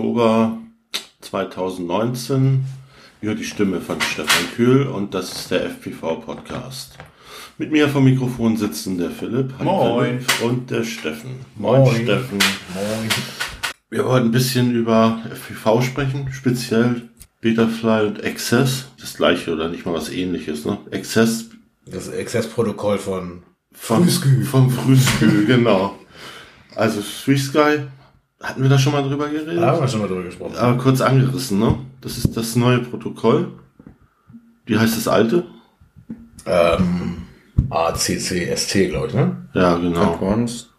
Oktober 2019. Ihr hört die Stimme von Stefan Kühl und das ist der FPV-Podcast. Mit mir vom Mikrofon sitzen der Philipp, Hi Moin. Philipp und der Steffen. Moin, Moin. Steffen. Moin. Wir wollten ein bisschen über FPV sprechen, speziell Betafly und Access. Das gleiche oder nicht mal was ähnliches, ne? Access Das Exzessprotokoll von vom Frühskü. Vom Frühskü, genau. Also FreeSky, hatten wir da schon mal drüber geredet? Da haben wir schon mal drüber gesprochen. Aber kurz angerissen, ne? Das ist das neue Protokoll. Wie heißt das alte? Ähm, ACCST, glaube ich, ne? Ja, genau. Advanced,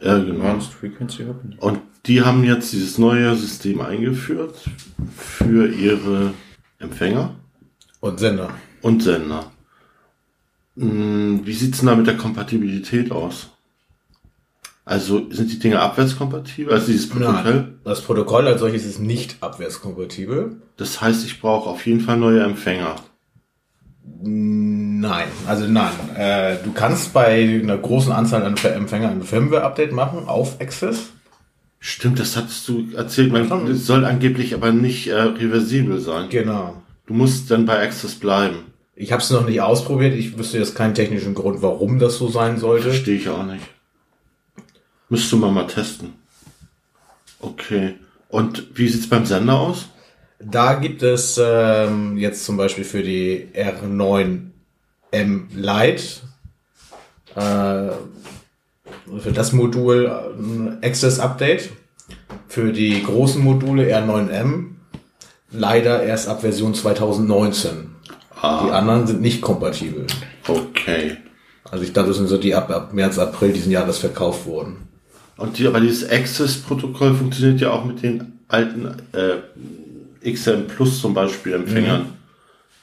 Ja, genau. Advanced Frequency Open. Und die haben jetzt dieses neue System eingeführt für ihre Empfänger Und Sender. und Sender. Hm, Wie sieht's denn da mit der Kompatibilität aus? Also sind die Dinge abwärtskompatibel? Also dieses Protokoll? Nein, das Protokoll als solches ist nicht abwärtskompatibel. Das heißt, ich brauche auf jeden Fall neue Empfänger. Nein, also nein. Äh, du kannst bei einer großen Anzahl an Empfängern ein Firmware-Update machen auf Access. Stimmt, das hattest du erzählt. Man soll angeblich aber nicht äh, reversibel sein. Genau. Du musst dann bei Access bleiben. Ich habe es noch nicht ausprobiert. Ich wüsste jetzt keinen technischen Grund, warum das so sein sollte. Verstehe ich auch nicht. Müsste man mal testen. Okay. Und wie sieht's beim Sender aus? Da gibt es ähm, jetzt zum Beispiel für die R9M Lite äh, für das Modul ein Access Update. Für die großen Module R9M leider erst ab Version 2019. Die anderen sind nicht kompatibel. Okay. Also ich glaube, das sind so die ab, ab März, April diesen Jahres verkauft wurden. Und die, aber dieses Access-Protokoll funktioniert ja auch mit den alten äh, XM Plus zum Beispiel Empfängern,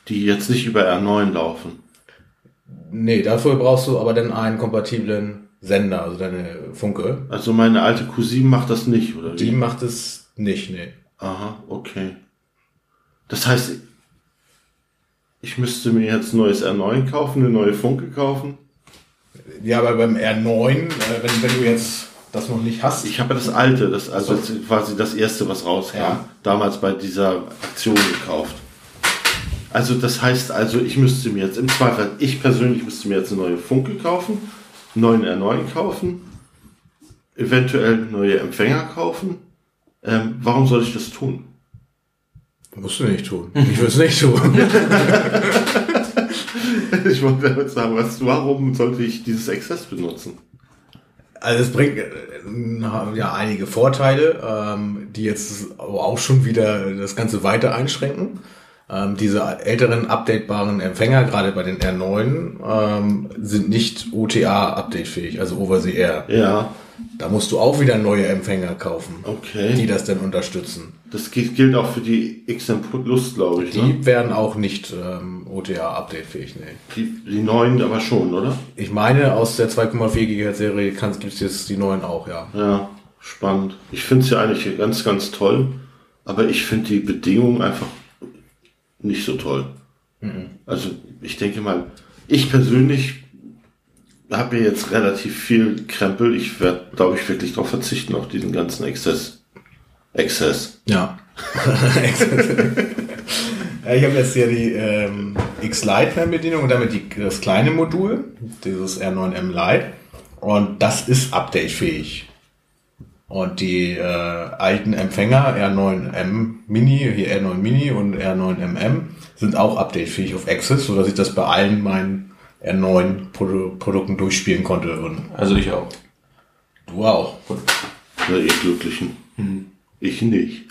die jetzt nicht über R9 laufen. Nee, dafür brauchst du aber dann einen kompatiblen Sender, also deine Funke. Also meine alte Q7 macht das nicht, oder Die wie? macht es nicht, nee. Aha, okay. Das heißt, ich müsste mir jetzt ein neues R9 kaufen, eine neue Funke kaufen. Ja, aber beim R9, äh, wenn, wenn du jetzt das noch nicht hast, Ich habe ja das alte, das also jetzt quasi das erste, was rauskam, Ja. damals bei dieser Aktion gekauft. Also das heißt also, ich müsste mir jetzt im Zweifel, ich persönlich müsste mir jetzt eine neue Funke kaufen, einen neuen R9 kaufen, eventuell neue Empfänger kaufen. Ähm, warum soll ich das tun? musst du nicht tun. Ich würde es nicht tun. Ich wollte damit sagen, was, warum sollte ich dieses Access benutzen? Also es bringt äh, ja einige Vorteile, ähm, die jetzt auch schon wieder das Ganze weiter einschränken. Ähm, diese älteren updatebaren Empfänger, gerade bei den R9, ähm, sind nicht OTA-updatefähig, also Over-the-Air. Ja, Da musst du auch wieder neue Empfänger kaufen, okay. die das dann unterstützen. Das gilt auch für die XM Plus, glaube ich. Die Ne? werden auch nicht ähm, OTA-updatefähig, nee. Die, die neuen aber schon, oder? Ich meine, aus der 2,4 GHz Serie gibt es jetzt die neuen auch, ja. Ja, spannend. Ich finde es ja eigentlich ganz, ganz toll, aber ich finde die Bedingungen einfach nicht so toll. Also ich denke mal, ich persönlich habe mir jetzt relativ viel Krempel. Ich werde, glaube ich, wirklich darauf verzichten, auf diesen ganzen Exzess. Exzess. Ja. ja ich habe jetzt hier die ähm, X-Lite-Fernbedienung und damit die, das kleine Modul, dieses R9M Lite. Und das ist updatefähig. Und die äh, alten Empfänger R9M Mini, hier R9 Mini und R9MM sind auch updatefähig auf Access, sodass ich das bei allen meinen R9 Produ Produkten durchspielen konnte. Und Also ich auch. du auch. Ja, ihr Glücklichen. Ich nicht.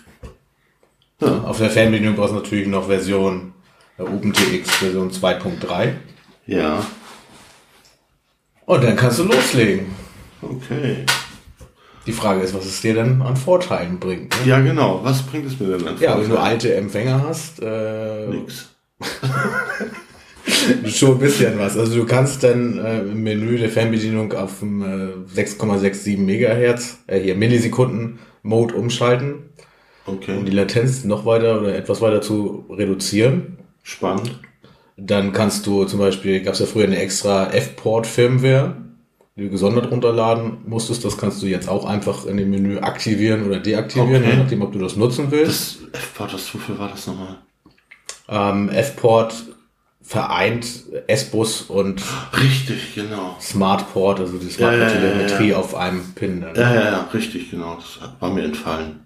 Auf der Fernbedienung brauchst du natürlich noch Version äh, OpenTX Version 2.3. Ja, Und dann kannst du loslegen. okay. Die Frage ist, was es dir denn an Vorteilen bringt. Ne? Ja, genau. Was bringt es mir denn an? Ja, wenn du alte Empfänger hast, äh, Nix. schon ein bisschen was. Also du kannst dann äh, im Menü der Fernbedienung auf äh, 6,67 Megahertz, äh, hier Millisekunden Mode umschalten, um die Okay. Latenz noch weiter oder etwas weiter zu reduzieren. Spannend. Dann kannst du zum Beispiel, gab es ja früher eine extra F-Port-Firmware, die du gesondert runterladen musstest. Das kannst du jetzt auch einfach in dem Menü aktivieren oder deaktivieren, Okay. je nachdem, ob du das nutzen willst. Das F-Port, das wofür war das nochmal? Ähm, F-Port vereint S-Bus und Richtig, genau. Smartport, also die Ja, ja, ja, Smartport-Telemetrie ja. auf einem Pin. Dann. Ja, ja, ja, richtig, genau. Das hat- war mir entfallen.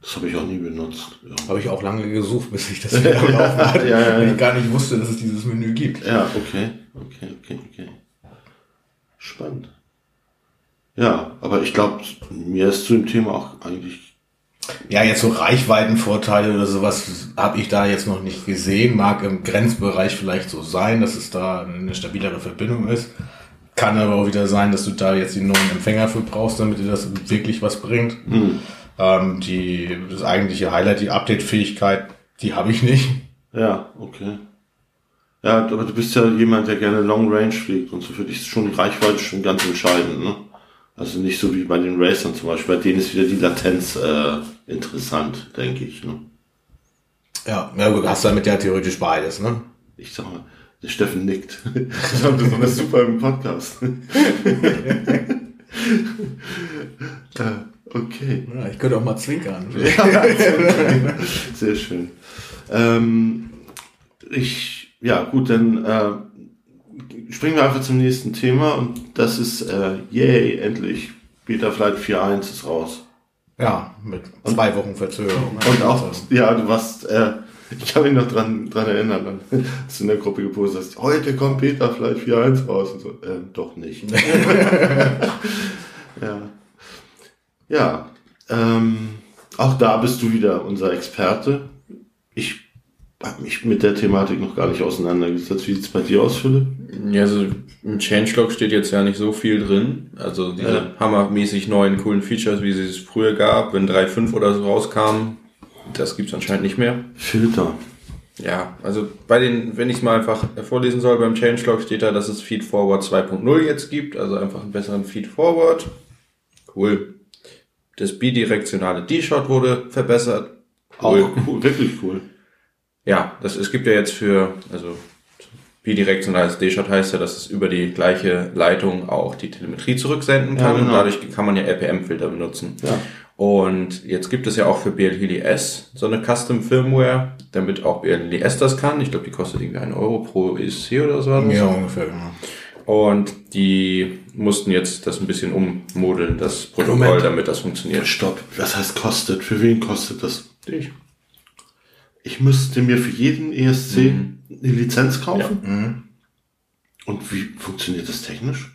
Das habe ich auch nie benutzt. Ja, Habe ich auch lange gesucht, bis ich das wieder am Laufen hatte, Ja, ja, ja. weil ich gar nicht wusste, dass es dieses Menü gibt. ja okay. Okay, okay, okay. Spannend. Ja, aber ich glaube, mir ist zu dem Thema auch eigentlich. Ja, jetzt so Reichweitenvorteile oder sowas habe ich da jetzt noch nicht gesehen. Mag im Grenzbereich vielleicht so sein, dass es da eine stabilere Verbindung ist. Kann aber auch wieder sein, dass du da jetzt die neuen Empfänger für brauchst, damit dir das wirklich was bringt. Ähm, die, das eigentliche Highlight, die Update-Fähigkeit, die habe ich nicht. Ja, okay. Ja, aber du bist ja jemand, der gerne Long Range fliegt und so für dich ist schon die Reichweite schon ganz entscheidend, ne? Also nicht so wie bei den Racern zum Beispiel, bei denen ist wieder die Latenz äh, interessant, denke ich. Ne? Ja, ja, du hast damit ja theoretisch beides, ne? Ich sag mal, der Steffen nickt. Das war besonders super im Podcast. okay. Ja, ich könnte auch mal zwinkern. Sehr schön. Ähm, ich, ja gut, dann äh, springen wir einfach zum nächsten Thema und das ist, äh, yay, endlich, Beta Flight 4.1 ist raus. Ja, mit zwei Wochen Verzögerung. Und auch, ja, du warst, äh, ich kann mich noch dran, dran erinnern, dann hast du in der Gruppe gepostet hast, heute kommt Beta Flight 4.1 raus und so, äh, doch nicht. ja. Ja, ähm, auch da bist du wieder unser Experte. Ich habe mich mit der Thematik noch gar nicht auseinandergesetzt. Wie sieht's bei dir aus, Philipp? Ja, also im Changelog steht jetzt ja nicht so viel drin. Also diese Ja. hammermäßig neuen coolen Features, wie sie es früher gab, wenn 3.5 oder so rauskam, das gibt's anscheinend nicht mehr. Filter. Ja, also bei den, wenn ich es mal einfach vorlesen soll, beim Changelog steht da, dass es Feedforward 2.0 jetzt gibt, also einfach einen besseren Feedforward. Cool. Das bidirektionale D-Shot wurde verbessert. Cool. Auch cool, wirklich cool. Ja, das, es gibt ja jetzt für, also bidirektionales D-Shot heißt ja, dass es über die gleiche Leitung auch die Telemetrie zurücksenden kann. Ja, genau. Und dadurch kann man ja RPM-Filter benutzen. Ja. Und jetzt gibt es ja auch für BLHDS so eine Custom Firmware, damit auch BLHDS das kann. Ich glaube, die kostet irgendwie einen Euro pro ESC oder so. Ja, ungefähr, genau. Und die mussten jetzt das ein bisschen ummodeln, das Protokoll, Moment. damit das funktioniert. Stopp. Was heißt kostet? Für wen kostet das? Dich. Ich müsste mir für jeden ESC eine Lizenz kaufen. Mhm. Und wie funktioniert das technisch?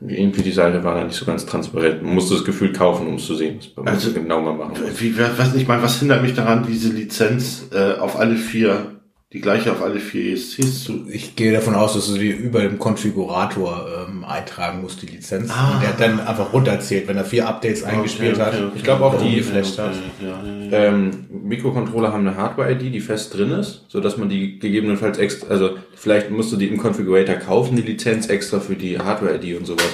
Irgendwie die Seite war da nicht so ganz transparent. Man musste das Gefühl kaufen, um es zu sehen. Man Also- genau mal machen. muss. Wie, weiß nicht mal, was hindert mich daran, diese Lizenz äh, auf alle vier, die gleiche auf alle vier ESCs zu. Ich gehe davon aus, dass du die über dem Konfigurator ähm, eintragen musst, die Lizenz. Ah. Und der dann einfach runterzählt, wenn er vier Updates eingespielt Okay, hat. okay, okay. Ich glaube auch die die, geflasht hat. Ja, ja, ja. ähm, Mikrocontroller haben eine Hardware-ID, die fest drin ist, so dass man die gegebenenfalls extra, also vielleicht musst du die im Configurator kaufen, die Lizenz extra für die Hardware-ID und sowas.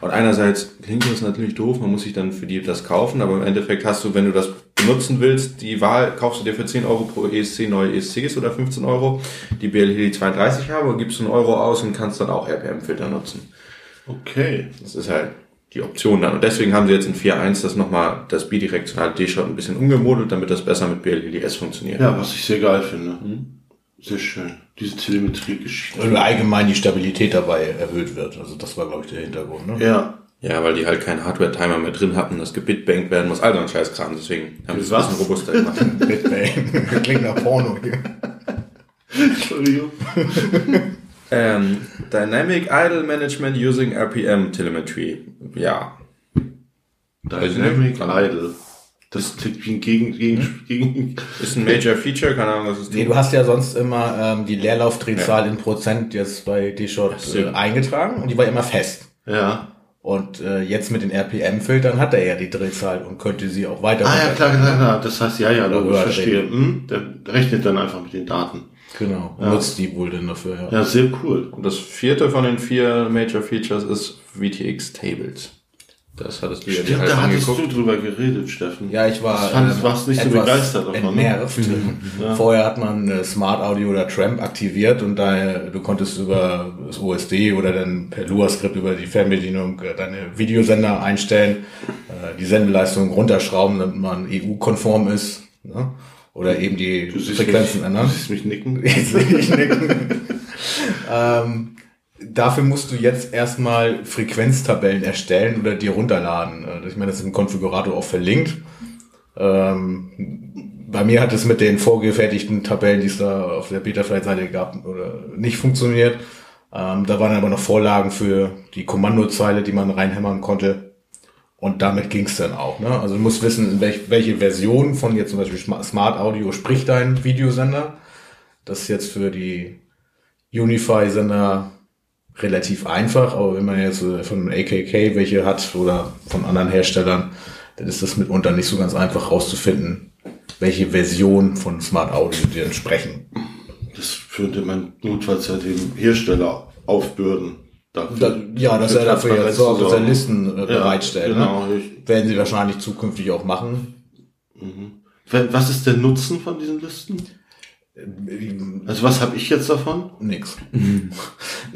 Und einerseits klingt das natürlich doof, man muss sich dann für die das kaufen, aber im Endeffekt hast du, wenn du das benutzen willst, die Wahl, kaufst du dir für 10 Euro pro ESC neue ESCs oder 15 Euro, die BLHD 32 haben und gibst einen Euro aus und kannst dann auch RPM-Filter nutzen. Okay. Das ist halt die Option dann. Und deswegen haben sie jetzt in 4.1 das nochmal, das bidirektionale D-Shot ein bisschen umgemodelt, damit das besser mit BLDS funktioniert. Ja, was ich sehr geil finde. Sehr schön. Diese Telemetrie-Geschichte. Und allgemein die Stabilität dabei erhöht wird. Also das war, glaube ich, der Hintergrund. Ne? Ja. Ja, weil die halt keinen Hardware-Timer mehr drin hatten, das gebitbankt werden muss, also ein Scheißkram, deswegen haben sie es ein bisschen robuster gemacht. Bitbang. Klingt nach Porno hier. Entschuldigung. ähm, Dynamic Idle Management using RPM Telemetry. Ja. Dynamic nicht. Idle. Das klingt wie ein Gegen, gegen, gegen, Ist ein Major Feature, keine Ahnung, was es Nee, du hast ja sonst immer ähm, die Leerlaufdrehzahl in Prozent jetzt bei D-Shot äh, eingetragen und die war immer fest. ja. Und äh, jetzt mit den RPM-Filtern hat er ja die Drehzahl und könnte sie auch weiter Ah ja, klar, klar, klar. Das heißt, ja, ja, logisch, verstehe. Hm, der rechnet dann einfach mit den Daten. Genau, nutzt die wohl dann dafür, ja. Ja, sehr cool. Und das vierte von den vier Major Features ist VTX Tables. Das hattest du ja dir Stimmt, halt da hattest angeguckt. du drüber geredet, Steffen. Ja, ich war Das fandst- ähm, warst nicht so begeistert davon, ne? Entnervt. Vorher hat man äh, Smart Audio oder Tramp aktiviert und da, du konntest über das OSD oder dann per Lua-Skript über die Fernbedienung äh, deine Videosender einstellen, äh, die Sendeleistung runterschrauben, damit man EU-konform ist. Ne? Oder eben die Frequenzen mich, ändern. Du siehst mich nicken. Jetzt sehe ich nicken. ähm, dafür musst du jetzt erstmal Frequenztabellen erstellen oder dir runterladen. Äh, Ich meine, das ist im Konfigurator auch verlinkt. Ähm, bei mir hat es mit den vorgefertigten Tabellen, die es da auf der Beta-Flight-Seite gab, oder nicht funktioniert. Ähm, da waren aber noch Vorlagen für die Kommandozeile, die man reinhämmern konnte. Und damit ging es dann auch. Ne? Also du musst wissen, welch, welche Version von jetzt zum Beispiel Sma- Smart Audio spricht dein Videosender. Das ist jetzt für die Unify-Sender relativ einfach, aber wenn man jetzt äh, von AKK welche hat oder von anderen Herstellern, dann ist das mitunter nicht so ganz einfach rauszufinden, welche Version von Smart Audio die entsprechen. Das könnte man notfalls ja dem Hersteller aufbürden. Dafür, Da, ja, dass er dafür jetzt sorgt, dass er sorgen. Listen äh, bereitstellt. Genau. Ne? Ich, Werden sie wahrscheinlich zukünftig auch machen. was ist der Nutzen von diesen Listen? Also was habe ich jetzt davon? Nix.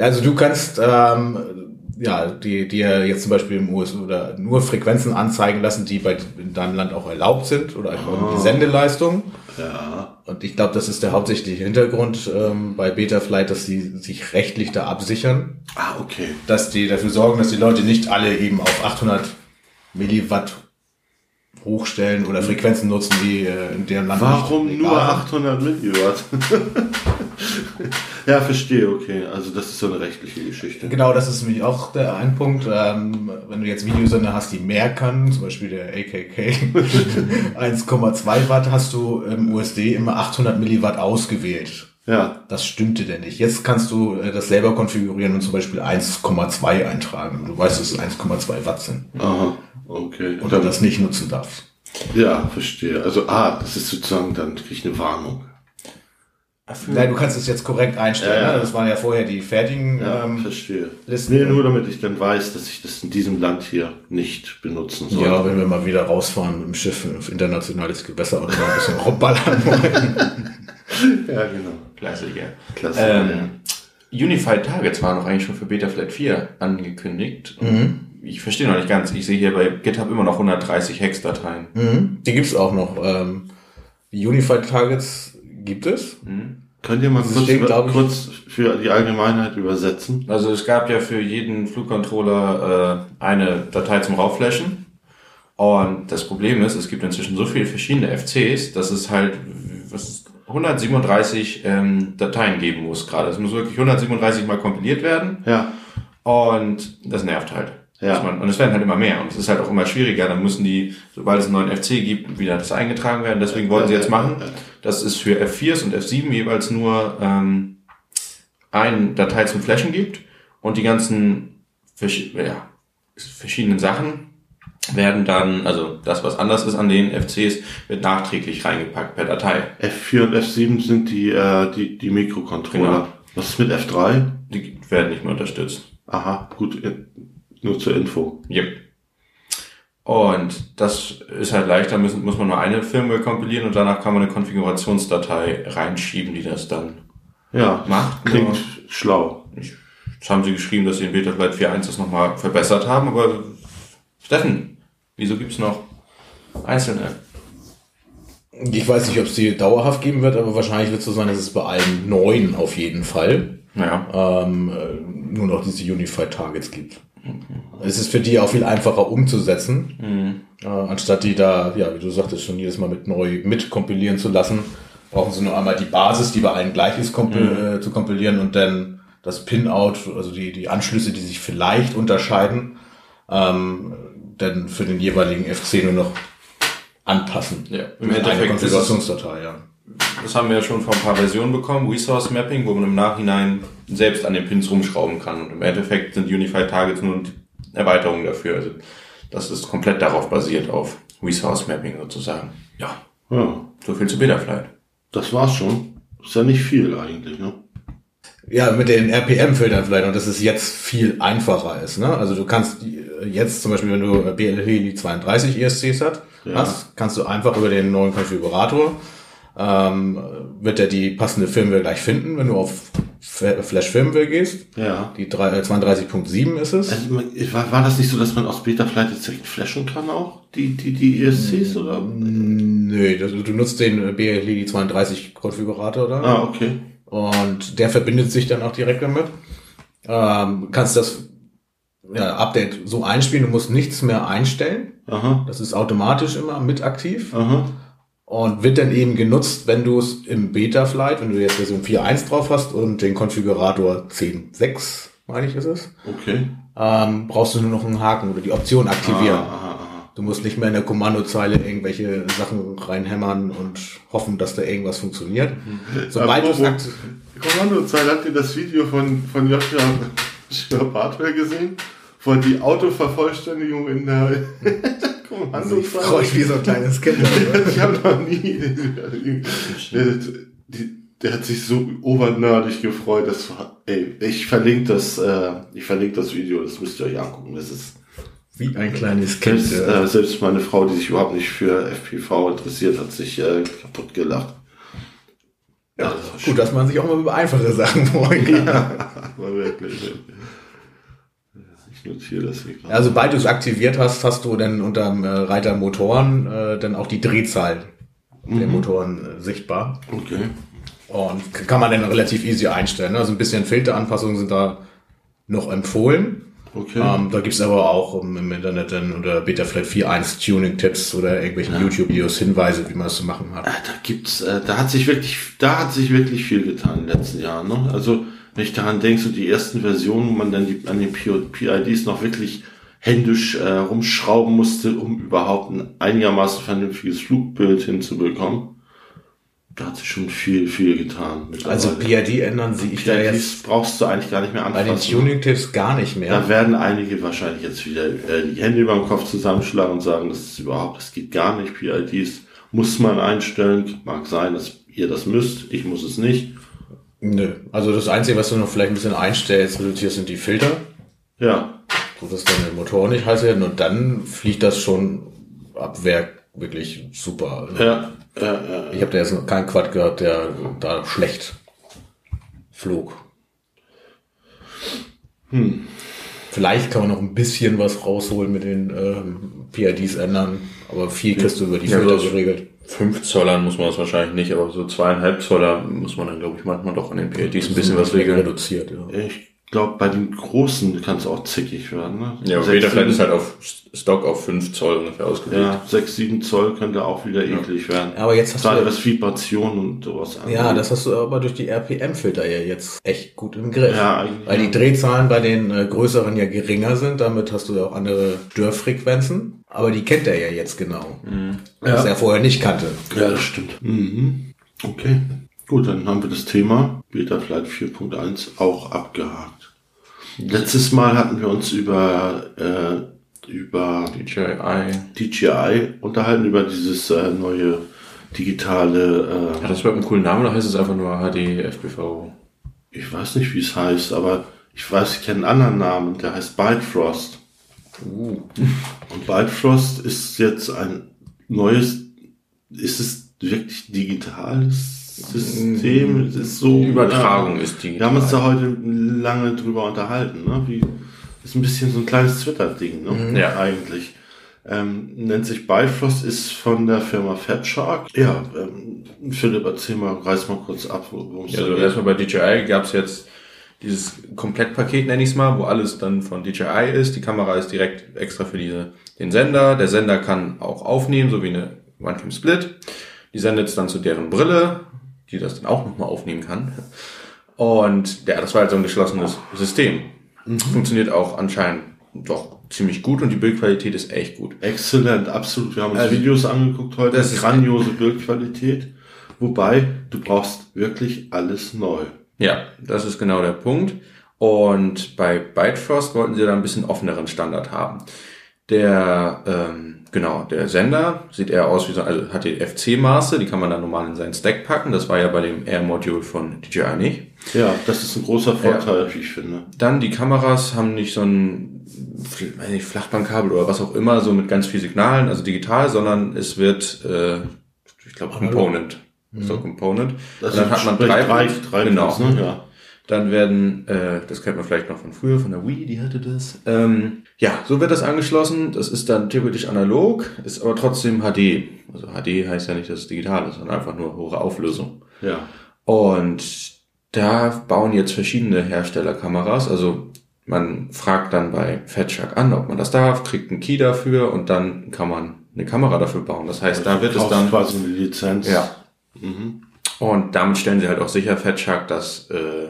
Also du kannst ähm, ja die dir jetzt zum Beispiel im US oder nur Frequenzen anzeigen lassen, die bei in deinem Land auch erlaubt sind oder einfach die Sendeleistung. Ja. Und ich glaube, das ist der hauptsächliche Hintergrund ähm, bei Betaflight, dass sie sich rechtlich da absichern, Ah, okay. dass die dafür sorgen, dass die Leute nicht alle eben auf 800 Milliwatt hochstellen oder Frequenzen nutzen, die äh, in deren Land Warum nicht nur legal sind. 800 Milliwatt? ja, verstehe, okay. Also das ist so eine rechtliche Geschichte. Genau, das ist nämlich auch der ein Punkt. Ähm, wenn du jetzt Videosender hast, die mehr können, zum Beispiel der AKK 1,2 Watt, hast du im USD immer 800 Milliwatt ausgewählt. Ja. Das stimmte denn nicht. Jetzt kannst du äh, das selber konfigurieren und zum Beispiel 1,2 eintragen. Du weißt, dass es 1,2 Watt sind. Aha. Okay. Und du das nicht nutzen darfst. Ja, verstehe. Also, ah, das ist sozusagen, dann kriege ich eine Warnung. Nein, du kannst es jetzt korrekt einstellen. Ja, ja. Ne? Das waren ja vorher die fertigen Ja, ähm, verstehe. Listen. Nee, nur damit ich dann weiß, dass ich das in diesem Land hier nicht benutzen soll. Ja, wenn wir mal wieder rausfahren mit dem Schiff auf internationales Gewässer und mal ein bisschen rumballern wollen. ja genau. Klassiker. Klasse. Ähm, Unified Targets waren noch eigentlich schon für Betaflight 4 angekündigt. Und Ich verstehe noch nicht ganz. Ich sehe hier bei GitHub immer noch 130 Hex-Dateien. Mhm. Die gibt's auch noch. Ähm, die Unified Targets gibt es. Könnt ihr mal kurz, steht, über, glaub ich- kurz für die Allgemeinheit übersetzen? Also es gab ja für jeden Flugcontroller äh, eine Datei zum Raufflashen. Und das Problem ist, es gibt inzwischen so viele verschiedene FCs, dass es halt was ist, 137 ähm, Dateien geben muss gerade. Es muss wirklich 137 mal kompiliert werden. Ja. Und das nervt halt. Ja. Man, und es werden halt immer mehr. Und es ist halt auch immer schwieriger. Dann müssen die, sobald es einen neuen FC gibt, wieder das eingetragen werden. Deswegen wollten sie jetzt machen. dass es für F4s und F7 jeweils nur ähm, eine Datei zum Flashen gibt. Und die ganzen ja, verschiedenen Sachen werden dann, also das, was anders ist an den FCs, wird nachträglich reingepackt per Datei. F4 und F7 sind die, äh, die, die Mikrocontroller. Genau. Was ist mit F3? Die werden nicht mehr unterstützt. Aha, gut, nur zur Info. Yep. Und das ist halt leichter, müssen, muss man nur eine Firmware kompilieren und danach kann man eine Konfigurationsdatei reinschieben, die das dann Ja, macht. klingt Ja. schlau. Ich, jetzt haben sie geschrieben, dass sie in Betaflight 4.1 das nochmal verbessert haben, aber Steffen, wieso gibt's noch einzelne? Ich weiß nicht, ob es die dauerhaft geben wird, aber wahrscheinlich wird es so sein, dass es bei allen neuen auf jeden Fall Naja, ähm, äh, nur noch diese Unified Targets gibt. Es ist für die auch viel einfacher umzusetzen, äh, anstatt die da, ja, wie du sagtest, schon jedes Mal mit neu mitkompilieren zu lassen, brauchen sie nur einmal die Basis, die bei allen gleich ist, kompil äh, zu kompilieren und dann das Pinout, also die, die Anschlüsse, die sich vielleicht unterscheiden, ähm, dann für den jeweiligen FC nur noch anpassen. Ja, im Mit einer Endeffekt Konfigurationsdatei, ja. Das haben wir ja schon vor ein paar Versionen bekommen, Resource Mapping, wo man im Nachhinein selbst an den Pins rumschrauben kann. Und im Endeffekt sind Unified Targets nur Erweiterungen dafür. Also das ist komplett darauf basiert, auf Resource Mapping sozusagen. Ja, Ja, so viel zu Betaflight. das war's schon. Ist ja nicht viel eigentlich, ne? Ja, mit den RPM-Filtern vielleicht und dass es jetzt viel einfacher ist. Ne? Also du kannst jetzt zum Beispiel, wenn du BLE 32 ESCs hat, Ja. hast, kannst du einfach über den neuen Konfigurator ähm, wird er die passende Firmware gleich finden, wenn du auf Flash Firmware gehst. Ja. Die drei- äh, 32.7 ist es. Also, war, war das nicht so, dass man aus Betaflight jetzt direkt flashen kann auch? Die, die, die ESCs oder? Nö, das, du nutzt den BLE 32 Konfigurator da. Ah, okay. Und der verbindet sich dann auch direkt damit. Ähm, kannst das ja, Update so einspielen, du musst nichts mehr einstellen. Aha. Das ist automatisch immer mit aktiv Aha. Und wird dann eben genutzt, wenn du es im Beta-Flight, wenn du jetzt Version 4.1 drauf hast und den Konfigurator 10.6, meine ich ist es, Okay. ähm, brauchst du nur noch einen Haken oder die Option aktivieren. Aha, aha, aha. Du musst nicht mehr in der Kommandozeile irgendwelche Sachen reinhämmern und hoffen, dass da irgendwas funktioniert. Sobald du Kommandozeit, habt ihr das Video von, von Joshua Joshua Bartwell gesehen? Er die Autovervollständigung in der Ich Kommandozeile... freue mich wie so ein kleines Kind. ich habe noch nie... Der, der hat sich so obernerdig gefreut. Das war, ey, ich verlinke das, äh, ich verlinke das Video, das müsst ihr euch angucken. Das ist Wie ein kleines Kind. selbst, ja. äh, selbst meine Frau, die sich überhaupt nicht für FPV interessiert, hat sich äh, kaputt gelacht. Ja, das Gut, dass man sich auch mal über einfache Sachen freuen kann. War wirklich. Notiere das hier gerade. Ja, sobald du es aktiviert hast, hast du dann unter dem äh, Reiter Motoren äh, dann auch die Drehzahl der Motoren äh, sichtbar. Okay. Und kann man dann relativ easy einstellen. ne? Also ein bisschen Filteranpassungen sind da noch empfohlen. Okay. Ähm, da gibt's aber auch im, Internet dann unter Betaflight 4.1 Tuning-Tipps oder irgendwelchen YouTube-Videos Hinweise, wie man das zu machen hat. Ah, da gibt's, äh, da hat sich wirklich, da hat sich wirklich viel getan in den letzten Jahren. Ne? Also wenn ich daran denke, so die ersten Versionen, wo man dann die, an den PIDs noch wirklich händisch äh, rumschrauben musste, um überhaupt ein einigermaßen vernünftiges Flugbild hinzubekommen. Da hat sich schon viel, viel getan. Also. PID ändern sie ich da jetzt PIDs brauchst du eigentlich gar nicht mehr bei den anfassen. Tuning-Tipps gar nicht mehr. Da werden einige wahrscheinlich jetzt wieder äh, die Hände über den Kopf zusammenschlagen und sagen, das ist überhaupt, das geht gar nicht. PIDs muss man einstellen. Mag sein, dass ihr das müsst. Ich muss es nicht. Nö. Also das Einzige, was du noch vielleicht ein bisschen einstellst, reduzierst, sind die Filter. Ja, So dass dann der Motor nicht heiß werden und dann fliegt das schon ab Werk wirklich super. ja, ja, ja. Ich habe da jetzt noch keinen Quad gehabt, der da schlecht flog. Hm. Vielleicht kann man noch ein bisschen was rausholen mit den ähm, PIDs ändern, aber viel kriegst du über die Ja, Filter geregelt. 5 Zollern muss man das wahrscheinlich nicht, aber so zweieinhalb Zoller muss man dann, glaube ich, manchmal doch an den PLDs ein bisschen was regeln. reduziert. Ja. Ich glaube, bei den großen kann es auch zickig werden. Ne? Ja, sieben- ist halt auf Stock auf 5 Zoll ungefähr ausgelegt. Ja, 6, 7 Zoll könnte auch wieder eklig werden. Aber jetzt hast Gerade du was Vibration und sowas ja, das hast du aber durch die RPM-Filter ja jetzt echt gut im Griff. Ja, Weil die ja. Drehzahlen bei den äh, größeren ja geringer sind, damit hast du ja auch andere Störfrequenzen. Aber die kennt er ja jetzt genau. Was er vorher nicht kannte. Ja, das stimmt. Mhm. Okay. Gut, dann haben wir das Thema Betaflight 4.1 auch abgehakt. Letztes Mal hatten wir uns über, äh, über DJI. DJI unterhalten, über dieses äh, neue digitale, Hat äh, das überhaupt einen coolen Namen oder heißt es einfach nur HD FPV? ich weiß nicht, wie es heißt, aber ich weiß, ich kenne einen anderen Namen, der heißt Bifrost. Uh. Und Bifrost ist jetzt ein neues, ist es wirklich digitales System? Ist so. Die Übertragung ja, ist Wir digital. haben uns da heute lange drüber unterhalten, ne? Wie, ist ein bisschen so ein kleines Twitter-Ding, ne? Ja. Eigentlich. Ähm, nennt sich Bifrost, ist von der Firma Fat Shark. Ja, ähm, Philipp, erzähl mal, reiß mal kurz ab, Ja, also erstmal bei DJI gab es jetzt dieses Komplettpaket, nenne ich es mal, wo alles dann von DJI ist. Die Kamera ist direkt extra für diese, den Sender. Der Sender kann auch aufnehmen, so wie eine OneCam Split. Die sendet es dann zu deren Brille, die das dann auch nochmal aufnehmen kann. Und ja, das war halt so ein geschlossenes System. Funktioniert auch anscheinend doch ziemlich gut und die Bildqualität ist echt gut. Exzellent, absolut. Wir haben uns Also, Videos angeguckt heute. das ist- grandiose Bildqualität. Wobei, du brauchst wirklich alles neu. Ja, das ist genau der Punkt. Und bei Bytefrost wollten sie da ein bisschen offeneren Standard haben. Der, ähm, genau, der Sender sieht eher aus wie so, also hat die FC-Maße, die kann man dann normal in seinen Stack packen. Das war ja bei dem Air-Module von DJI nicht. Ja, das ist ein großer Vorteil, wie ich finde. Dann die Kameras haben nicht so ein weiß nicht, Flachbandkabel oder was auch immer, so mit ganz viel Signalen, also digital, sondern es wird, äh, ich glaube, Component. So Component. Das Und dann hat man drei, drei, drei genau. Pins, ne? Ja. Dann werden, äh, das kennt man vielleicht noch von früher, von der Wii, die hatte das. Ähm, ja, so wird das angeschlossen. Das ist dann theoretisch analog, ist aber trotzdem HD. Also HD heißt ja nicht, dass es digital ist, sondern einfach nur hohe Auflösung. Ja. Und da bauen jetzt verschiedene Hersteller Kameras. Also man fragt dann bei FatShark an, ob man das darf, kriegt einen Key dafür und dann kann man eine Kamera dafür bauen. Das heißt, da wird es dann quasi eine Lizenz. ja. Und damit stellen sie halt auch sicher, FatShark, dass äh,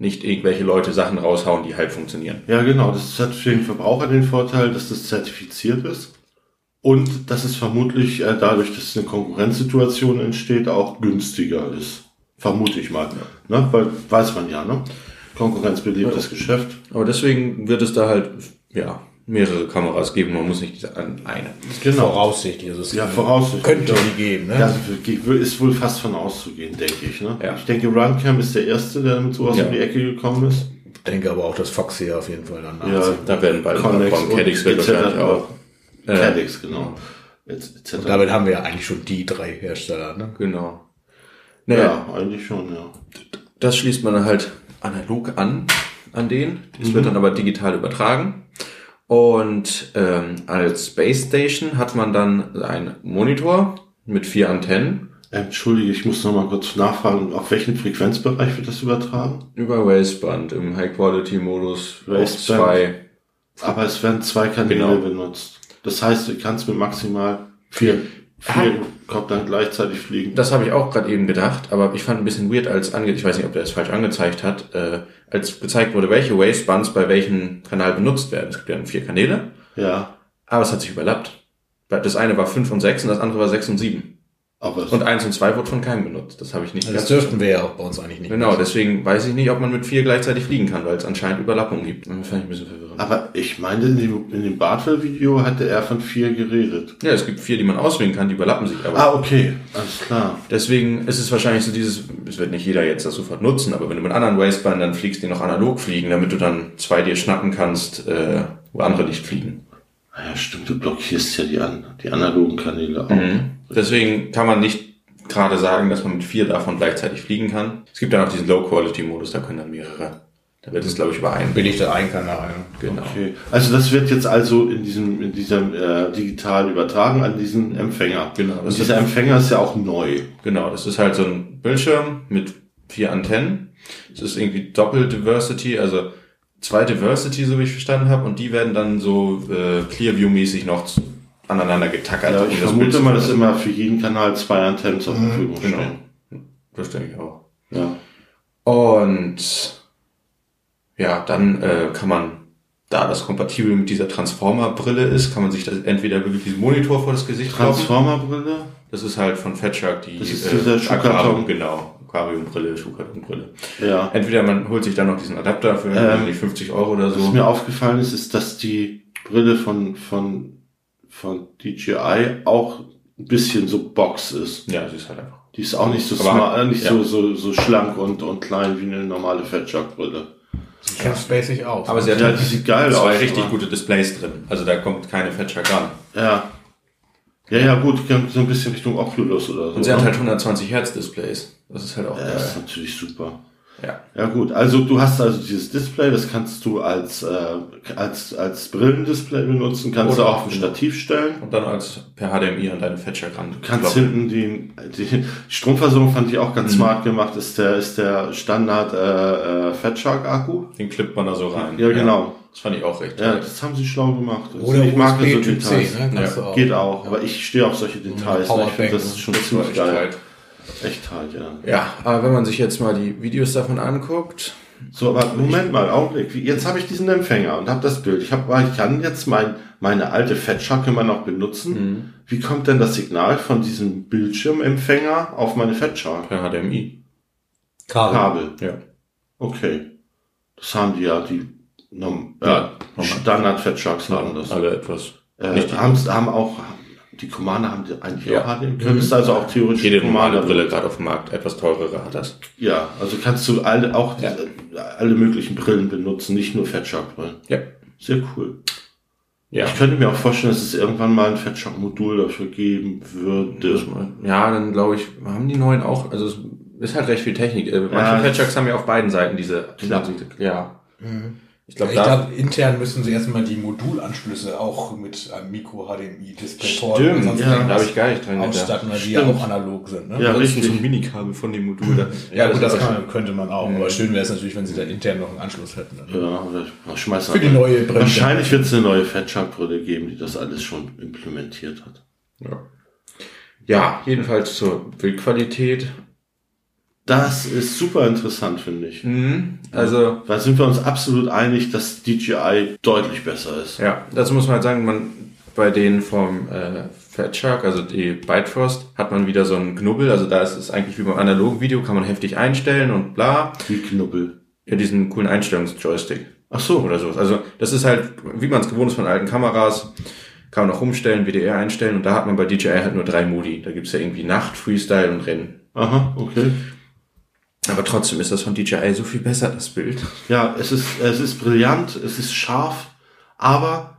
nicht irgendwelche Leute Sachen raushauen, die halt funktionieren. Ja, genau. Das hat für den Verbraucher den Vorteil, dass das zertifiziert ist und dass es vermutlich äh, dadurch, dass eine Konkurrenzsituation entsteht, auch günstiger ist. Vermute ich mal. Ne? Weil weiß man ja, ne? Konkurrenz belebt das Geschäft. Aber deswegen wird es da halt, ja, mehrere Kameras geben. Man muss nicht an- eine. Genau. Voraussichtlich. Also es Ja, voraussichtlich. könnte die geben. Ne? Ja, ist wohl fast von auszugehen, denke ich. Ne? Ja. Ich denke, Runcam ist der Erste, der mit sowas Ja. um die Ecke gekommen ist. Ich denke aber auch, dass Fox hier auf jeden Fall dann Ja. Da werden bald Connex kommen. Cadix wird wahrscheinlich auch. Äh, Cadix, genau. Etc. Und damit haben wir ja eigentlich schon die drei Hersteller. Ne? Genau. Naja, ja, eigentlich schon, ja. das schließt man dann halt analog an, an den. Das wird dann aber digital übertragen. Und ähm, als Space Station hat man dann einen Monitor mit vier Antennen Ähm, Entschuldige, ich muss noch mal kurz nachfragen, auf welchen Frequenzbereich wird das übertragen? über Waveband im High-Quality-Modus auf zwei. Aber es werden zwei Kanäle Genau. benutzt. Das heißt, du kannst mit maximal vier, vier Koptern gleichzeitig fliegen. Das habe ich auch gerade eben gedacht, aber ich fand ein bisschen weird, als ange ich weiß nicht, ob der es falsch angezeigt hat, äh, als gezeigt wurde, welche Wavebands bei welchem Kanal benutzt werden. Es gibt ja dann vier Kanäle, ja, aber es hat sich überlappt. Das eine war 5 und 6 und das andere war 6 und 7. Und 1 und 2 wurde von keinem benutzt. Das habe ich nicht Also Das dürften wir ja auch bei uns eigentlich nicht. Genau, deswegen weiß ich nicht, ob man mit vier gleichzeitig fliegen kann, weil es anscheinend Überlappungen gibt. Das fand ich ein bisschen verwirrend. aber ich meine, in dem, in dem Bartel-Video hatte er von vier geredet. Ja, es gibt vier, die man auswählen kann, die überlappen sich aber. Ah, okay, alles klar. Deswegen ist es wahrscheinlich so dieses, es wird nicht jeder jetzt das sofort nutzen, aber wenn du mit anderen Waveband dann fliegst, die noch analog fliegen, damit du dann zwei dir schnappen kannst, äh, wo andere nicht fliegen. Ah Ja, stimmt, du blockierst ja die, an, die analogen Kanäle auch. Mhm. Deswegen kann man nicht gerade sagen, dass man mit vier davon gleichzeitig fliegen kann. Es gibt dann auch diesen Low-Quality-Modus, da können dann mehrere. Da wird es, glaube ich, über einen. Bin ich der ein Kanal. Genau. Okay. Also das wird jetzt also in diesem, in diesem äh, digital übertragen an diesen Empfänger. Genau, Und dieser Empfänger ist ja auch neu. Genau, das ist halt so ein Bildschirm mit vier Antennen. Es ist irgendwie Doppel-Diversity, also zwei Diversity, so wie ich verstanden habe, und die werden dann so äh, Clearview-mäßig noch zu, aneinander getackert. Ja, um ich das vermute zu mal, dass immer für jeden Kanal zwei Antennen zur Verfügung Genau. stehen. Das denke ich auch. Ja. Und ja, dann äh, kann man, da das kompatibel mit dieser Transformer-Brille ist, kann man sich das entweder wirklich diesen Monitor vor das Gesicht. Transformerbrille? Das ist halt von Fatshark die Das ist dieser Schuhkarton. Aquarium, genau, Aquariumbrille, Schuhkartonbrille. Ja. Entweder man holt sich dann noch diesen Adapter für Ähm, irgendwie 50 Euro oder Was so. mir aufgefallen ist, ist, dass die Brille von, von, von DJI auch ein bisschen so Box ist. Ja, sie ist halt einfach. Die ist auch nicht so smart, halt- nicht ja. so, so, so schlank und, und klein wie eine normale Fatshark-Brille. Sieht ganz spacig aus. Aber sie hat Ja, halt die sieht geil zwei aus, richtig aber- gute Displays drin. Also da kommt keine Fatshark ran. Ja. Ja, ja, gut, so ein bisschen Richtung Oculus oder so. Und sie hat ne? halt 120 Hertz Displays. Das ist halt auch Ja, das ist geil. natürlich super. Ja. Ja gut, also du hast also dieses Display, das kannst du als, äh, als, als Brillendisplay benutzen, kannst Oder du auch auf ein Stativ stellen. Und dann als per HDMI an deine Fatshark ran. Du kannst hinten die, die Stromversorgung fand ich auch Mhm. ganz smart gemacht, ist der, ist der Standard äh, äh, Fatshark Akku. Den klippt man da so rein. Ja, genau. Das fand ich auch recht Ja, geil. das haben sie schlau gemacht. Also Oder ich mag so USB C, Details. ne? Kannst Ja, auch. Geht auch, aber ich stehe auf solche Details. Ne? Ich finde, das ist schon Das war ziemlich geil. geil. Echt halt, ja. Ja, aber wenn man sich jetzt mal die Videos davon anguckt, So, aber Moment mal, Augenblick. Wie- Jetzt habe ich diesen Empfänger und habe das Bild. Ich, hab, ich kann jetzt mein, meine alte Fatshark immer noch benutzen. Mhm. Wie kommt denn das Signal von diesem Bildschirmempfänger auf meine Fatshark? per HDMI. Kabel. Kabel. Ja. Okay. Das haben die ja, die nom, Ja, ja, Standard Fat Sharks haben das. Alle etwas. Äh, haben, haben auch, die Commander haben die eigentlich Ja. auch HDMI. Könntest also auch theoretisch Jede normale Brille gerade auf dem Markt, etwas teurere hat das. Ja, also kannst du alle, auch Ja. diese, alle möglichen Brillen benutzen, nicht nur Fat Shark Brillen. Ja. Sehr cool. Ja. Ich könnte mir auch vorstellen, dass es irgendwann mal ein Fat Shark Modul dafür geben würde. Ja, dann glaube ich, haben die neuen auch, also es ist halt recht viel Technik. Äh, Manche Ja. Patchworks haben ja auf beiden Seiten diese, Klar. ja. Ich glaube, Ich da, glaube, intern müssen sie erstmal die Modulanschlüsse auch mit einem Micro-HDMI-Display Stimmt, ja, da habe ich gar nicht dran gedacht. ausstatten, weil die ja auch analog sind. Ne? Ja, das ist richtig. so ein Minikabel von dem Modul da. Ja, gut, das ist kann, könnte man auch. Aber schön wäre es natürlich, wenn sie da intern noch einen Anschluss hätten. Dann. Ja, oder schmeiß Für die neue Brille. Wahrscheinlich wird es eine neue Fat Shark Brille geben, die das alles schon implementiert hat. Ja. ja, jedenfalls zur Bildqualität. Das ist super interessant, finde ich. Mhm. Also, Da sind wir uns absolut einig, dass DJI deutlich besser ist. ja, dazu muss man halt sagen, man bei denen vom äh, Fat Shark, also die Bitefrost, hat man wieder so einen Knubbel. Also da ist es eigentlich wie beim analogen Video, kann man heftig einstellen und bla. Wie Knubbel. Ja, diesen coolen Einstellungsjoystick. Ach so. oder sowas. Also das ist halt, wie man es gewohnt ist von alten Kameras, kann man auch umstellen, WDR einstellen und da hat man bei DJI halt nur drei Modi. Da gibt's ja irgendwie Nacht, Freestyle und Rennen. Aha, okay. Aber trotzdem ist das von DJI so viel besser, das Bild. Ja, es ist, es ist brillant, es ist scharf, aber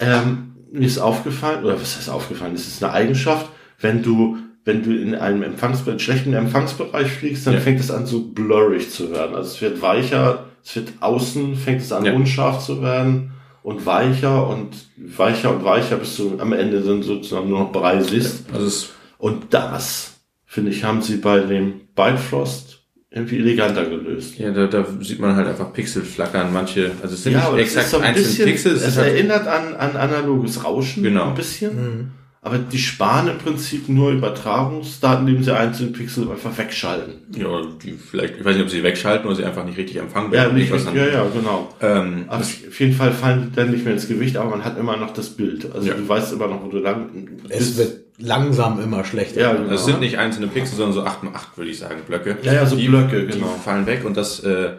ähm, mir ist aufgefallen, oder was heißt aufgefallen, es ist eine Eigenschaft, wenn du, wenn du in einem Empfangsbereich, schlechten Empfangsbereich fliegst, dann Ja. fängt es an so blurrig zu werden. Also es wird weicher, es wird außen, fängt es an Ja. unscharf zu werden und weicher und weicher und weicher, bis du am Ende dann sozusagen nur noch Brei siehst. Also es, Und das, finde ich, haben sie bei dem Bifrost irgendwie eleganter gelöst. ja, da, da sieht man halt einfach Pixel flackern. Manche, also es sind aber nicht exakt ist so ein einzelne bisschen, Pixel. Es es halt, erinnert an, an analoges Rauschen Genau. ein bisschen. Aber die sparen im Prinzip nur Übertragungsdaten, indem sie einzelne Pixel einfach wegschalten. ja, die vielleicht, ich weiß nicht, ob sie wegschalten oder sie einfach nicht richtig empfangen Ja, werden. nicht, was dann- ja, ja, genau. Ähm, Aber auf jeden Fall fallen die dann nicht mehr ins Gewicht, aber man hat immer noch das Bild. Also Ja. du weißt immer noch, wo du lang Es wird langsam immer schlechter. Ja, genau. Das sind nicht einzelne Pixel, sondern so 8 x 8 würde ich sagen, Blöcke. Ja, ja, so die, Blöcke, Die genau. fallen weg und das äh,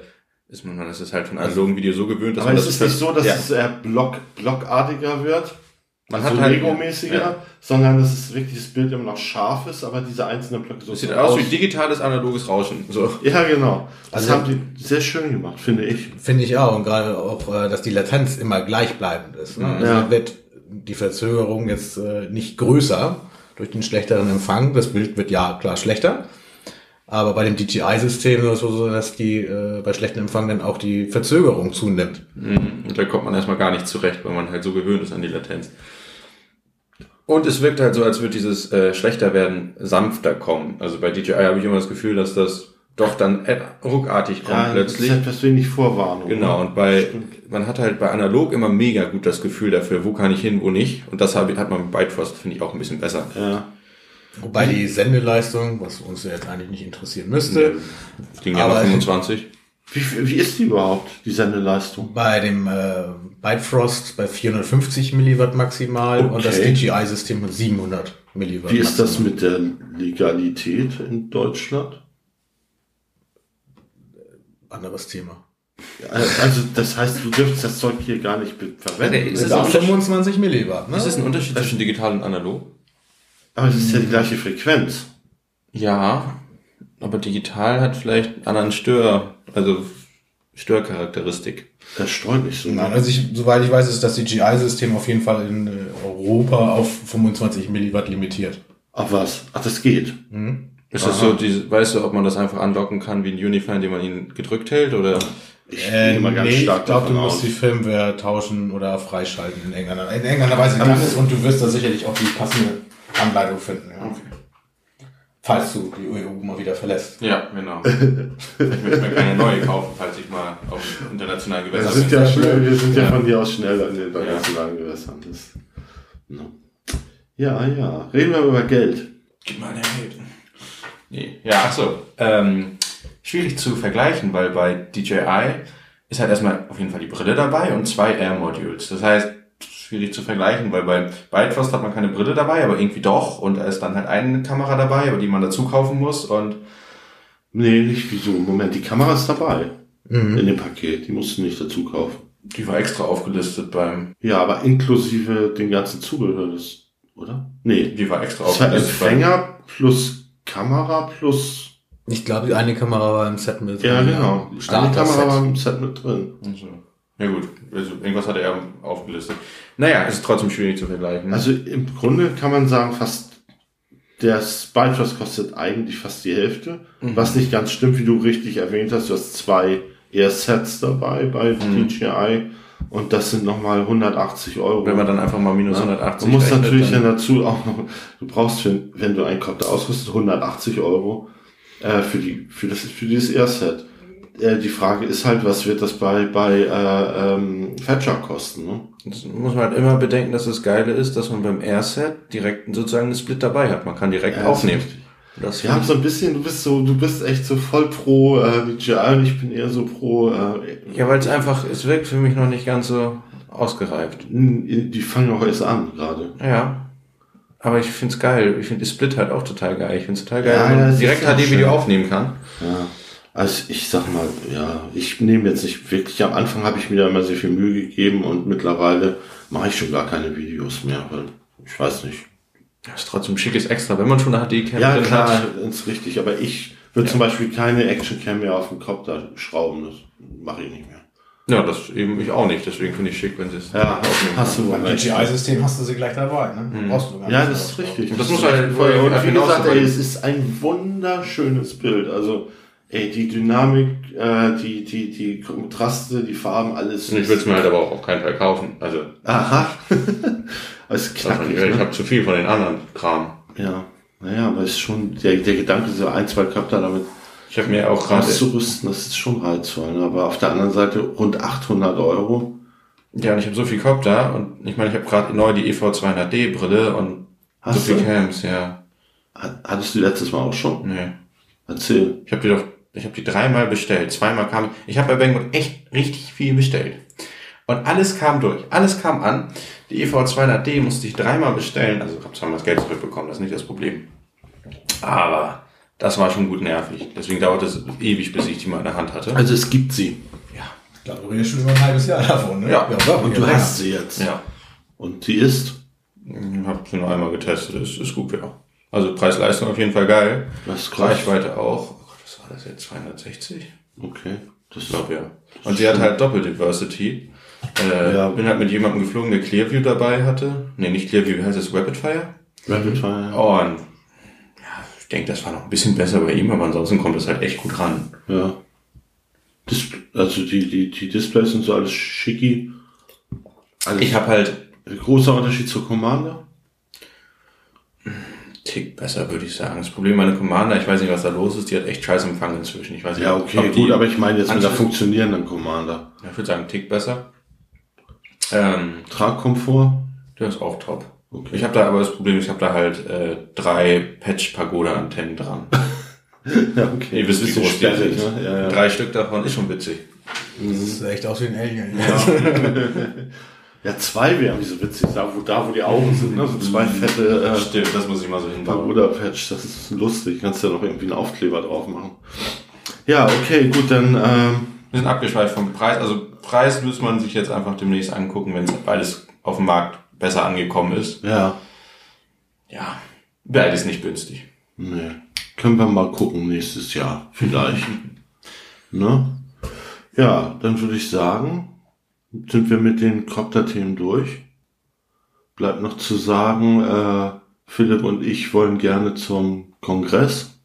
ist man, das ist halt von analogen Video so gewöhnt, dass Aber man es das ist nicht so, dass ja. es eher Block, blockartiger wird, Man so hat halt Lego-mäßiger, Ja. sondern dass es wirklich das Bild immer noch scharf ist, aber diese einzelnen Blöcke so Es sieht aus wie digitales analoges Rauschen. So. Ja, genau. Das Also- haben die sehr schön gemacht, finde ich. Finde ich auch. Und gerade auch, äh, dass die Latenz immer gleichbleibend ist. Ne? Also Ja. wird die Verzögerung jetzt äh, nicht größer durch den schlechteren Empfang. Das Bild wird ja klar schlechter. Aber bei dem DJI-System ist es so, dass die äh, bei schlechtem Empfang dann auch die Verzögerung zunimmt. Und da kommt man erstmal gar nicht zurecht, weil man halt so gewöhnt ist an die Latenz. Und es wirkt halt so, als würde dieses äh, schlechter werden sanfter kommen. Also bei DJI habe ich immer das Gefühl, dass das doch dann äh, ruckartig kommt Ja, plötzlich. Das ist etwas wenig Vorwarnung. Genau, ne? und bei, man hat halt bei analog immer mega gut das Gefühl dafür, wo kann ich hin, wo nicht. Und das hat man bei Bitefrost, finde ich, auch ein bisschen besser. Ja. Wobei die Sendeleistung, was uns jetzt eigentlich nicht interessieren müsste, Das ging ja Aber- noch 25. Wie, wie ist die überhaupt, die Sendeleistung? bei dem äh, Bitefrost bei 450 Milliwatt maximal und das Okay. DJI-System mit 700 Milliwatt Wie ist das mit der Legalität in Deutschland? Anderes Thema. Also, das heißt, du dürftest das Zeug hier gar nicht verwenden. Nee, ist Mit das auch 25 Milliwatt, ne? Ist das ein Unterschied zwischen digital und analog? Aber es ist ja die gleiche Frequenz. Ja, aber digital hat vielleicht einen anderen Stör, also Störcharakteristik. Das streut nicht so. Nein, also ich, soweit ich weiß, ist das DJI-System auf jeden Fall in äh, Europa auf 25 Milliwatt limitiert. Ach was? Ach, das geht. Ist das so, diese, weißt du, ob man das einfach anlocken kann wie ein Unify, indem man ihn gedrückt hält oder? Ich gehe mal ganz nee, stark ich glaube, du musst aus. die Firmware tauschen oder freischalten in irgendeiner, in irgendeiner Weise kann es und du wirst da sicherlich auch die passende Anleitung finden. Ja. Falls du die EU mal wieder verlässt. Ja, genau. ich möchte mir keine neue kaufen, falls ich mal auf internationalen Wir Gewässern sind bin. ja, schnell, wir sind ja, Ja. von hier aus schneller in den internationalen Gewässern. Das, no. Ja, ja. Reden wir über Geld. Gib mal eine Geld. Nee. Ja, ach so. Ähm, schwierig zu vergleichen, weil bei DJI ist halt erstmal auf jeden Fall die Brille dabei und zwei Air Modules. Das heißt, schwierig zu vergleichen, weil bei Bitefrost hat man keine Brille dabei, aber irgendwie doch und da ist dann halt eine Kamera dabei, aber die man dazu kaufen muss und Nee, nicht wieso. Moment, die Kamera ist dabei. In dem Paket. Die musst du nicht dazu kaufen. Die war extra aufgelistet beim. Ja, aber inklusive den ganzen Zubehör, das, oder? Nee. Die war extra Das war aufgelistet. beim- Empfänger plus Kamera plus. Ich glaube, die eine Kamera war im Set mit. Ja, genau. Eine Kamera war im Set mit drin. Also, ja gut, also irgendwas hatte er aufgelistet. Naja, es ist trotzdem schwierig zu vergleichen. Also im Grunde kann man sagen, fast der Spytrust kostet eigentlich fast die Hälfte. Mhm. Was nicht ganz stimmt, wie du richtig erwähnt hast. Du hast zwei Air-Sets dabei bei Mhm. DJI und das sind nochmal 180 Euro. wenn man dann einfach mal minus Ja. 180 Man muss natürlich dann- dann dazu auch noch, du brauchst, für, wenn du einen Copter ausrüstest, 180 Euro äh, für, die, für, das, für dieses Air-Set. Äh, die Frage ist halt, was wird das bei, bei äh, ähm, Fetcher kosten? Ne? Das muss man halt immer bedenken, dass das Geile ist, dass man beim Airset direkt sozusagen einen Split dabei hat. Man kann direkt Ja, aufnehmen. richtig. Das Wir haben so ein bisschen, du bist so, du bist echt so voll pro äh, DJI und ich bin eher so pro, äh, ja, weil es einfach, es wirkt für mich noch nicht ganz so ausgereift. die fangen auch erst an gerade. Ja. Aber ich find's geil. Ich finde die Split halt auch total geil. Ich find's total geil, Ja, wenn man direkt HD-Video aufnehmen kann. Ja. Also ich sag mal, ja, ich nehme jetzt nicht wirklich, am Anfang habe ich mir da immer sehr viel Mühe gegeben und mittlerweile mache ich schon gar keine Videos mehr, weil ich weiß nicht. Das ist trotzdem schickes Extra, wenn man schon eine HD-Cam Ja, klar, hat. ist richtig, aber ich würde zum Beispiel keine Actioncam mehr auf dem Kopf da schrauben, das mache ich nicht mehr. Ja, das eben ich auch nicht. Deswegen finde ich schick, wenn sie es Ja, hast du wohl Beim. DJI-system hast du sie gleich dabei, ne? Brauchst du gar Ja, nicht das ist richtig. Das muss halt voll. vorher Und wie gesagt, ey, es ist ein wunderschönes Bild. Also, ey, die Dynamik, äh, die, die, die Kontraste, die Farben, alles. Und ich würde es mir halt aber auch auf keinen Fall kaufen. Also, Aha. ist davon, knackig, ich ne? habe zu viel von den anderen Kram. Ja. Naja, aber es ist schon, der, der Gedanke, so ein, zwei Köpfe damit Ich habe mir auch gerade auszurüsten, das ist schon reizvoll. Ne? Aber auf der anderen Seite rund 800 Euro. Ja, und ich habe so viel da und ich meine, ich habe gerade neu die E EV200D Brille und Hast so viel du? Cams, ja. Hat- Hattest du letztes Mal auch schon? Nee. Erzähl. Ich habe die doch, ich habe die dreimal bestellt. Zweimal kam, ich habe bei Banggood echt richtig viel bestellt. Und alles kam durch, alles kam an. Die E EV200D musste ich dreimal bestellen, also ich habe zweimal das Geld zurückbekommen, das ist nicht das Problem. Aber das war schon gut nervig. Deswegen dauerte es ewig, bis ich die mal in der Hand hatte. Also es gibt sie. Ja. Ich glaube, du redest schon über ein halbes Jahr davon, ne? Ja. doch, Und du ja. hast sie jetzt. Ja. Und die ist. Ich habe sie nur einmal getestet, ist, ist gut, ja. Also Preis-Leistung auf jeden Fall geil. Das ist krass. Reichweite auch. Oh Gott, was war das jetzt? 260? Okay. Das Ich glaube ja. Und sie hat halt Doppel-Diversity. Äh, Ja. Bin halt mit jemandem geflogen, der Clearview dabei hatte. Nee, nicht Clearview, wie heißt das? Rapidfire? Rapid Fire. Und ja, ich denke, das war noch ein bisschen besser bei ihm, aber ansonsten kommt es halt echt gut ran. Ja. Dis also die, die, die Displays sind so alles schicki. Alles Ich habe halt großer Unterschied zur Commander. Tick besser, würde ich sagen. Das Problem meine Commander, ich weiß nicht, was da los ist, die hat echt scheiß Empfang inzwischen. Ich weiß nicht, Ja, okay, gut, aber ich meine jetzt mit der funktionierenden Commander. Ja, ich würde sagen, Tick besser. Ähm, Tragkomfort. der ist auch top. Okay. Ich habe da aber das Problem, ich habe da halt äh, drei Patch-Pagoda-Antennen dran. Ja, okay. Ihr wisst, wie groß die sind. ne? Ja, ja. Drei Stück davon ist schon witzig. Das sieht echt aus wie ein Alien. ja, zwei wären wie so witzig. Da wo, da, wo die Augen sind, ne? So zwei fette äh, Stimmt, das muss ich mal so hinbauen. Pagoda-Patch. Das ist lustig. Kannst ja noch irgendwie einen Aufkleber drauf machen. Ja, okay, gut, dann ähm, Wir sind abgeschweift vom Preis. Also Preis muss man sich jetzt einfach demnächst angucken, wenn es beides auf dem Markt besser angekommen ist. ja. Ja, beides nicht günstig. Nee. Können wir mal gucken nächstes Jahr, vielleicht. ne? Ja, dann würde ich sagen, sind wir mit den Copter-Themen durch. Bleibt noch zu sagen, äh, Philipp und ich wollen gerne zum Kongress,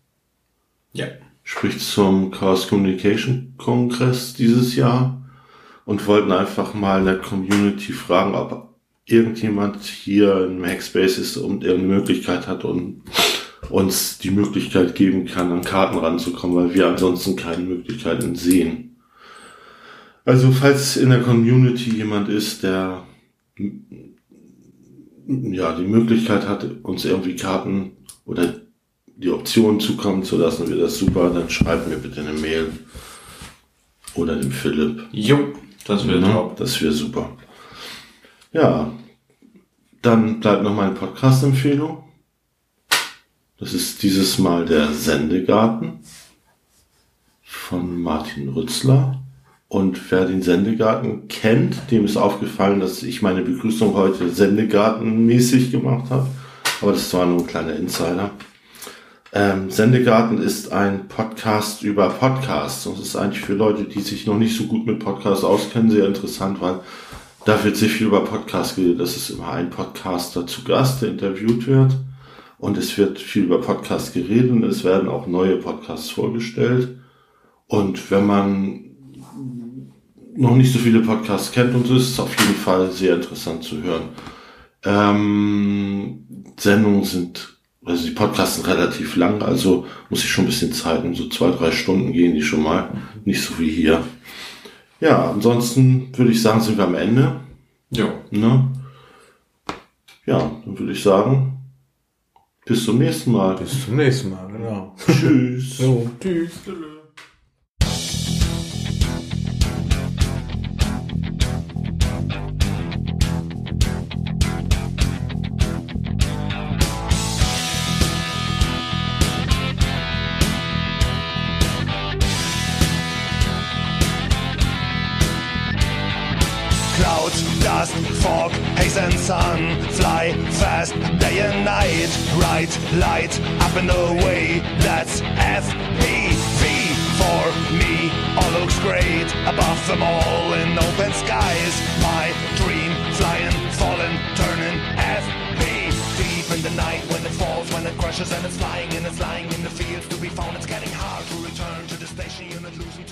Ja. Sprich zum Chaos Communication Kongress dieses Jahr und wollten einfach mal in der Community fragen, ob irgendjemand hier in Hackspaces und irgendeine Möglichkeit hat und uns die Möglichkeit geben kann, an Karten ranzukommen, weil wir ansonsten keine Möglichkeiten sehen. Also falls in der Community jemand ist, der ja die Möglichkeit hat, uns irgendwie Karten oder die Option zukommen zu lassen, wäre das super, dann schreibt mir bitte eine Mail oder dem Philipp. Jo, das wird Ne? top. Das wäre super. Ja, dann bleibt noch meine Podcast-Empfehlung. Das ist dieses Mal der Sendegarten von Martin Rützler. Und wer den Sendegarten kennt, dem ist aufgefallen, dass ich meine Begrüßung heute Sendegartenmäßig gemacht habe. Aber das war nur ein kleiner Insider. Ähm, Sendegarten ist ein Podcast über Podcasts. Das ist eigentlich für Leute, die sich noch nicht so gut mit Podcasts auskennen, sehr interessant, weil da wird sehr viel über Podcasts geredet. Das ist immer ein Podcaster zu Gast, der interviewt wird. Und es wird viel über Podcasts geredet und es werden auch neue Podcasts vorgestellt. Und wenn man noch nicht so viele Podcasts kennt und so ist es auf jeden Fall sehr interessant zu hören. Ähm, Sendungen sind, also die Podcasts sind relativ lang, also muss ich schon ein bisschen Zeit, um so zwei, drei Stunden gehen die schon mal, nicht so wie hier. Ja, ansonsten würde ich sagen, sind wir am Ende. Ja. Ne? Ja, dann würde ich sagen, bis zum nächsten Mal. Bis zum nächsten Mal, genau. Tschüss. So, tschüss. Fast day and night. Right light up and away That's FPV For me, all looks great Above them all in open skies. My dream, flying, falling, turning FP Deep in the night when it falls When it crashes and it's flying And it's lying in the fields to be found. It's getting hard to return to the station unit Losing